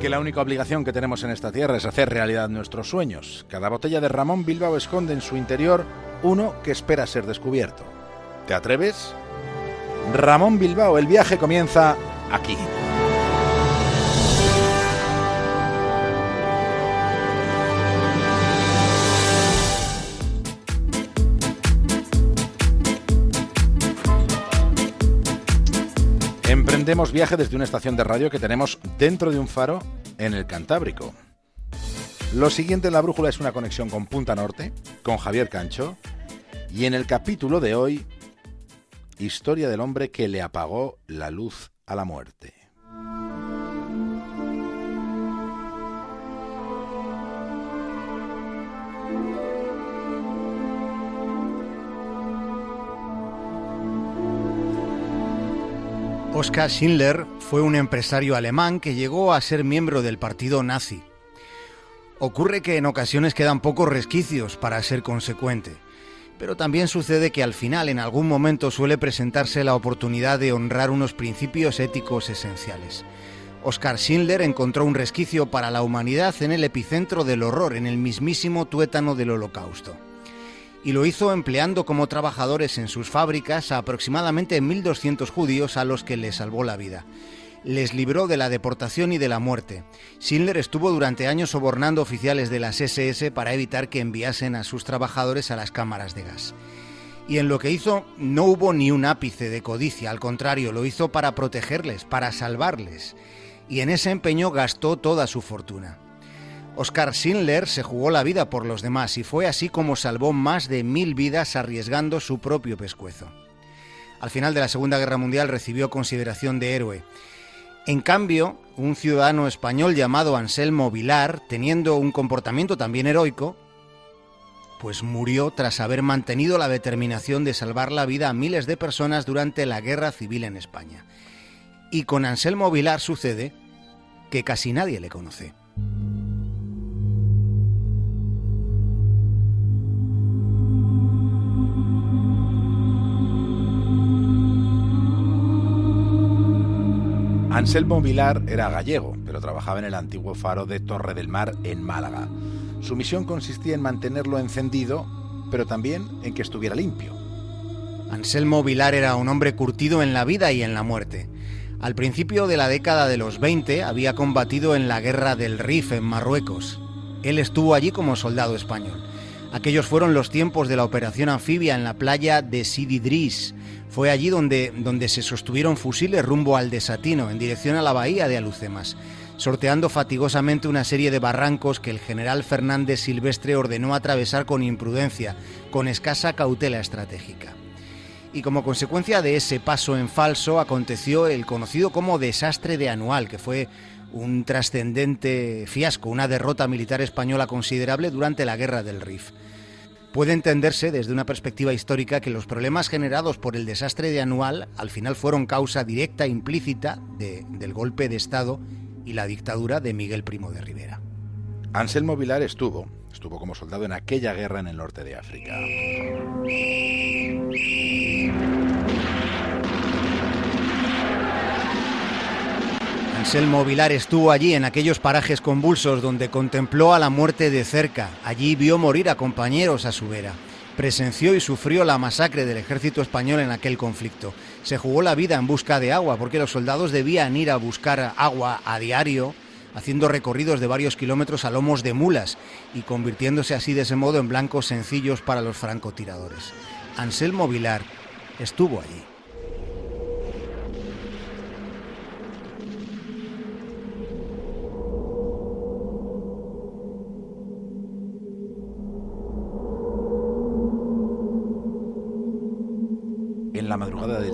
Que la única obligación que tenemos en esta tierra es hacer realidad nuestros sueños. Cada botella de Ramón Bilbao esconde en su interior uno que espera ser descubierto. ¿Te atreves? Ramón Bilbao, el viaje comienza aquí. Emprendemos viaje desde una estación de radio que tenemos dentro de un faro en el Cantábrico. Lo siguiente en la brújula es una conexión con Punta Norte, con Javier Cancho, y en el capítulo de hoy, historia del hombre que le apagó la luz a la muerte. Oskar Schindler fue un empresario alemán que llegó a ser miembro del partido nazi. Ocurre que en ocasiones quedan pocos resquicios para ser consecuente, pero también sucede que al final en algún momento suele presentarse la oportunidad de honrar unos principios éticos esenciales. Oskar Schindler encontró un resquicio para la humanidad en el epicentro del horror, en el mismísimo tuétano del holocausto y lo hizo empleando como trabajadores en sus fábricas a aproximadamente 1.200 judíos a los que le salvó la vida. Les libró de la deportación y de la muerte. Schindler estuvo durante años sobornando oficiales de las SS para evitar que enviasen a sus trabajadores a las cámaras de gas. Y en lo que hizo no hubo ni un ápice de codicia, al contrario, lo hizo para protegerles, para salvarles. Y en ese empeño gastó toda su fortuna. Oscar Schindler se jugó la vida por los demás y fue así como salvó más de mil vidas arriesgando su propio pescuezo. Al final de la Segunda Guerra Mundial recibió consideración de héroe. En cambio, un ciudadano español llamado Anselmo Vilar, teniendo un comportamiento también heroico, pues murió tras haber mantenido la determinación de salvar la vida a miles de personas durante la Guerra Civil en España. Y con Anselmo Vilar sucede que casi nadie le conoce. Anselmo Vilar era gallego, pero trabajaba en el antiguo faro de Torre del Mar en Málaga. Su misión consistía en mantenerlo encendido, pero también en que estuviera limpio. Anselmo Vilar era un hombre curtido en la vida y en la muerte. Al principio de la década de los 20 había combatido en la guerra del Rif en Marruecos. Él estuvo allí como soldado español. Aquellos fueron los tiempos de la operación anfibia en la playa de Sidi Dris, fue allí donde, donde se sostuvieron fusiles rumbo al desatino, en dirección a la bahía de Alucemas, sorteando fatigosamente una serie de barrancos que el general Fernández Silvestre ordenó atravesar con imprudencia, con escasa cautela estratégica. Y como consecuencia de ese paso en falso aconteció el conocido como desastre de Anual, que fue un trascendente fiasco, una derrota militar española considerable durante la Guerra del Rif. Puede entenderse desde una perspectiva histórica que los problemas generados por el desastre de Anual al final fueron causa directa e implícita del golpe de Estado y la dictadura de Miguel Primo de Rivera. Anselmo Vilar estuvo, estuvo como soldado en aquella guerra en el norte de África. Anselmo Vilar estuvo allí en aquellos parajes convulsos donde contempló a la muerte de cerca. Allí vio morir a compañeros a su vera. Presenció y sufrió la masacre del ejército español en aquel conflicto. Se jugó la vida en busca de agua porque los soldados debían ir a buscar agua a diario, haciendo recorridos de varios kilómetros a lomos de mulas y convirtiéndose así de ese modo en blancos sencillos para los francotiradores. Anselmo Vilar estuvo allí.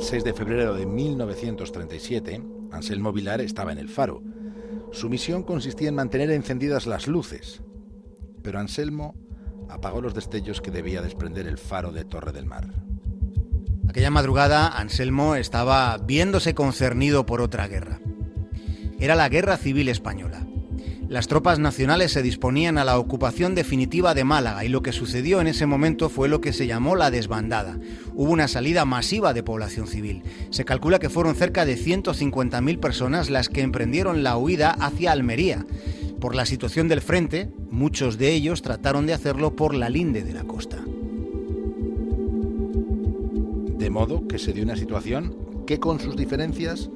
6 de febrero de 1937, Anselmo Vilar estaba en el faro. Su misión consistía en mantener encendidas las luces, pero Anselmo apagó los destellos que debía desprender el faro de Torre del Mar. Aquella madrugada, Anselmo estaba viéndose concernido por otra guerra. Era la Guerra Civil Española. Las tropas nacionales se disponían a la ocupación definitiva de Málaga y lo que sucedió en ese momento fue lo que se llamó la desbandada. Hubo una salida masiva de población civil. Se calcula que fueron cerca de 150.000 personas las que emprendieron la huida hacia Almería. Por la situación del frente, muchos de ellos trataron de hacerlo por la linde de la costa. De modo que se dio una situación que con sus diferencias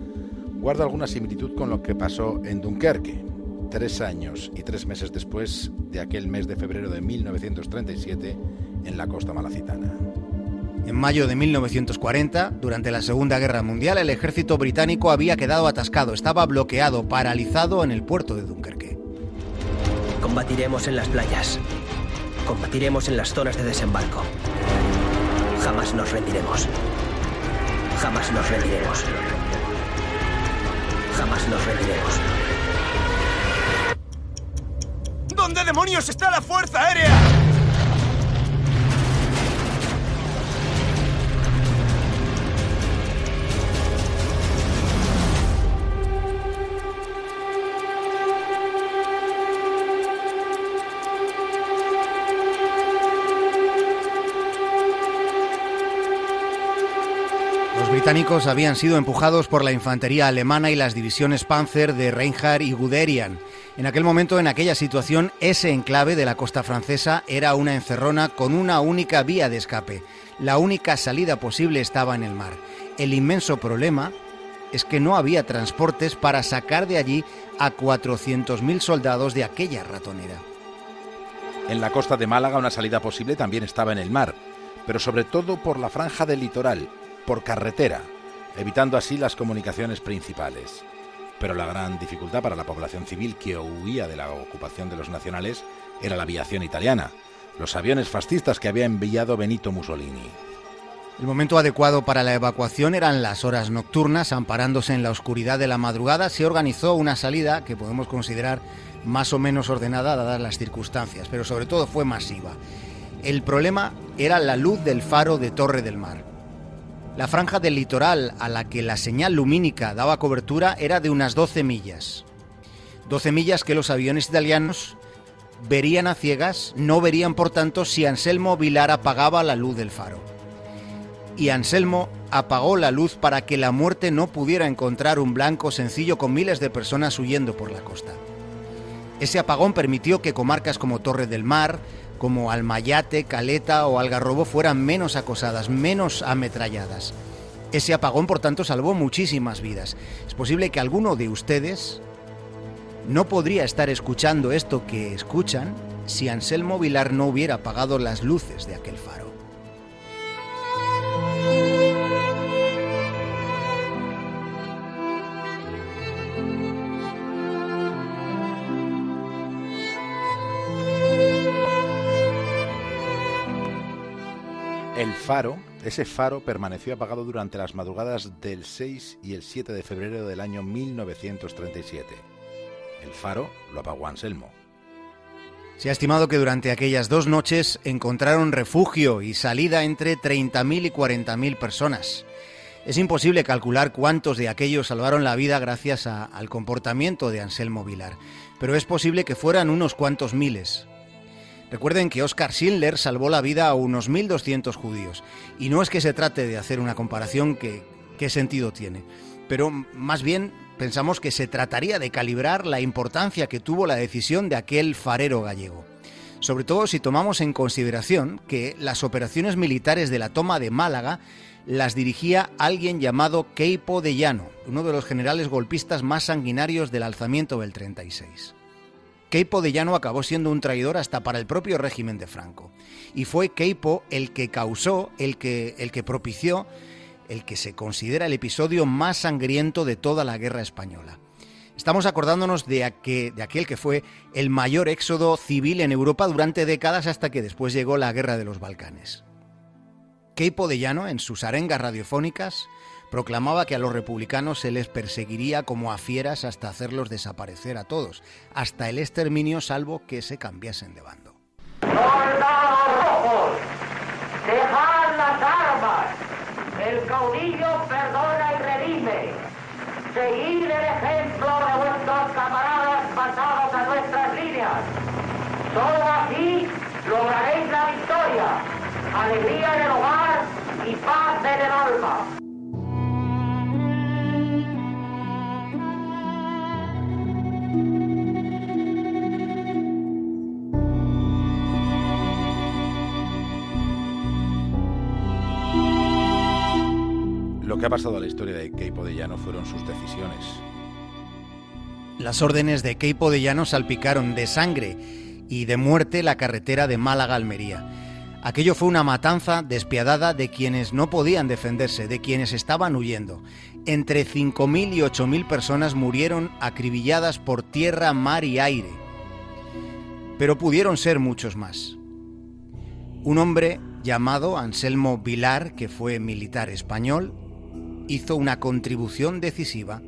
guarda alguna similitud con lo que pasó en Dunkerque, tres años y tres meses después de aquel mes de febrero de 1937 en la costa malacitana. En mayo de 1940, durante la Segunda Guerra Mundial, el ejército británico había quedado atascado, estaba bloqueado, paralizado en el puerto de Dunkerque. Combatiremos en las playas. Combatiremos en las zonas de desembarco. Jamás nos rendiremos. Jamás nos rendiremos. Jamás nos rendiremos. ¿Dónde demonios está la Fuerza Aérea? Británicos habían sido empujados por la infantería alemana y las divisiones Panzer de Reinhardt y Guderian. En aquel momento, en aquella situación, ese enclave de la costa francesa era una encerrona con una única vía de escape. La única salida posible estaba en el mar. El inmenso problema es que no había transportes para sacar de allí a 400.000 soldados de aquella ratonera. En la costa de Málaga una salida posible también estaba en el mar, pero sobre todo por la franja del litoral, por carretera, evitando así las comunicaciones principales. Pero la gran dificultad para la población civil que huía de la ocupación de los nacionales era la aviación italiana, los aviones fascistas que había enviado Benito Mussolini. El momento adecuado para la evacuación eran las horas nocturnas, amparándose en la oscuridad de la madrugada, se organizó una salida que podemos considerar más o menos ordenada dadas las circunstancias, pero sobre todo fue masiva. El problema era la luz del faro de Torre del Mar. La franja del litoral a la que la señal lumínica daba cobertura era de unas 12 millas. 12 millas que los aviones italianos verían a ciegas, no verían por tanto si Anselmo Vilar apagaba la luz del faro. Y Anselmo apagó la luz para que la muerte no pudiera encontrar un blanco sencillo con miles de personas huyendo por la costa. Ese apagón permitió que comarcas como Torre del Mar, como Almayate, Caleta o Algarrobo fueran menos acosadas, menos ametralladas. Ese apagón, por tanto, salvó muchísimas vidas. Es posible que alguno de ustedes no podría estar escuchando esto que escuchan si Anselmo Vilar no hubiera apagado las luces de aquel faro. El faro, ese faro permaneció apagado durante las madrugadas del 6 y el 7 de febrero del año 1937. El faro lo apagó Anselmo. Se ha estimado que durante aquellas dos noches encontraron refugio y salida entre 30.000 y 40.000 personas. Es imposible calcular cuántos de aquellos salvaron la vida gracias al comportamiento de Anselmo Vilar, pero es posible que fueran unos cuantos miles. Recuerden que Oscar Schindler salvó la vida a unos 1.200 judíos, y no es que se trate de hacer una comparación que qué sentido tiene, pero más bien pensamos que se trataría de calibrar la importancia que tuvo la decisión de aquel farero gallego. Sobre todo si tomamos en consideración que las operaciones militares de la toma de Málaga las dirigía alguien llamado Queipo de Llano, uno de los generales golpistas más sanguinarios del alzamiento del 36. Queipo de Llano acabó siendo un traidor hasta para el propio régimen de Franco. Y fue Queipo el que causó, el que, el que propició, el que se considera el episodio más sangriento de toda la guerra española. Estamos acordándonos de, aquel, de aquel que fue el mayor éxodo civil en Europa durante décadas hasta que después llegó la guerra de los Balcanes. Queipo de Llano, en sus arengas radiofónicas, proclamaba que a los republicanos se les perseguiría como a fieras hasta hacerlos desaparecer a todos, hasta el exterminio salvo que se cambiasen de bando. ¡Soldados rojos! ¡Dejad las armas! El caudillo perdona y redime. Seguid el ejemplo de vuestros camaradas pasados a nuestra Solo así lograréis la victoria, alegría en el hogar y paz en el alma. Lo que ha pasado a la historia de Keipo de Llano fueron sus decisiones. Las órdenes de Keipo de Llano salpicaron de sangre y de muerte la carretera de Málaga a Almería. Aquello fue una matanza despiadada de quienes no podían defenderse, de quienes estaban huyendo. Entre 5.000 y 8.000 personas murieron acribilladas por tierra, mar y aire. Pero pudieron ser muchos más. Un hombre llamado Anselmo Vilar, que fue militar español, hizo una contribución decisiva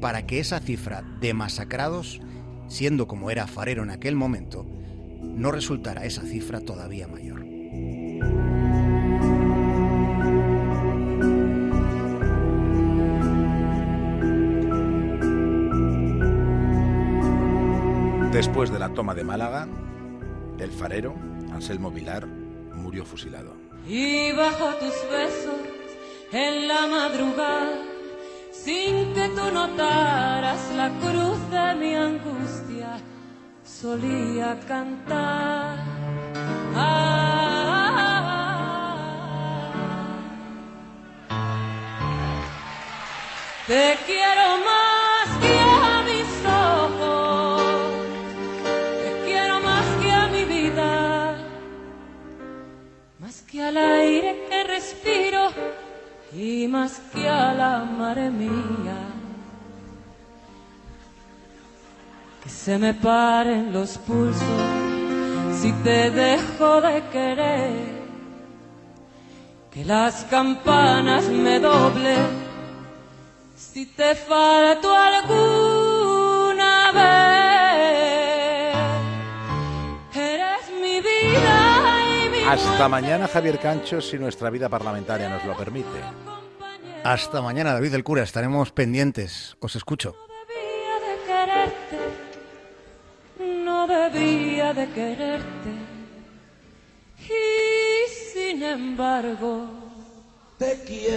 para que esa cifra de masacrados, siendo como era farero en aquel momento, no resultara esa cifra todavía mayor. Después de la toma de Málaga, el farero, Anselmo Vilar, murió fusilado. Y bajo tus besos en la madrugada, sin que tú notaras la cruz de mi angustia, solía cantar. Ah, te quiero y más que a la madre mía. Que se me paren los pulsos si te dejo de querer. Que las campanas me doblen si te falto alguna vez. Hasta mañana, Javier Cancho, si nuestra vida parlamentaria nos lo permite. Hasta mañana, David del Cura, estaremos pendientes. Os escucho. debía de quererte, no debía de quererte. Y sin embargo, te quiero.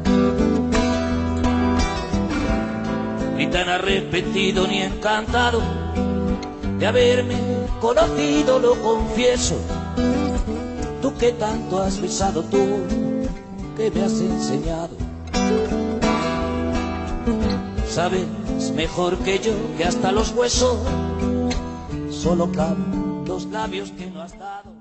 Ni tan arrepentido ni encantado de haberme conocido, lo confieso. Tú que tanto has besado, tú que me has enseñado. Sabes mejor que yo que hasta los huesos solo caben los labios que no has dado.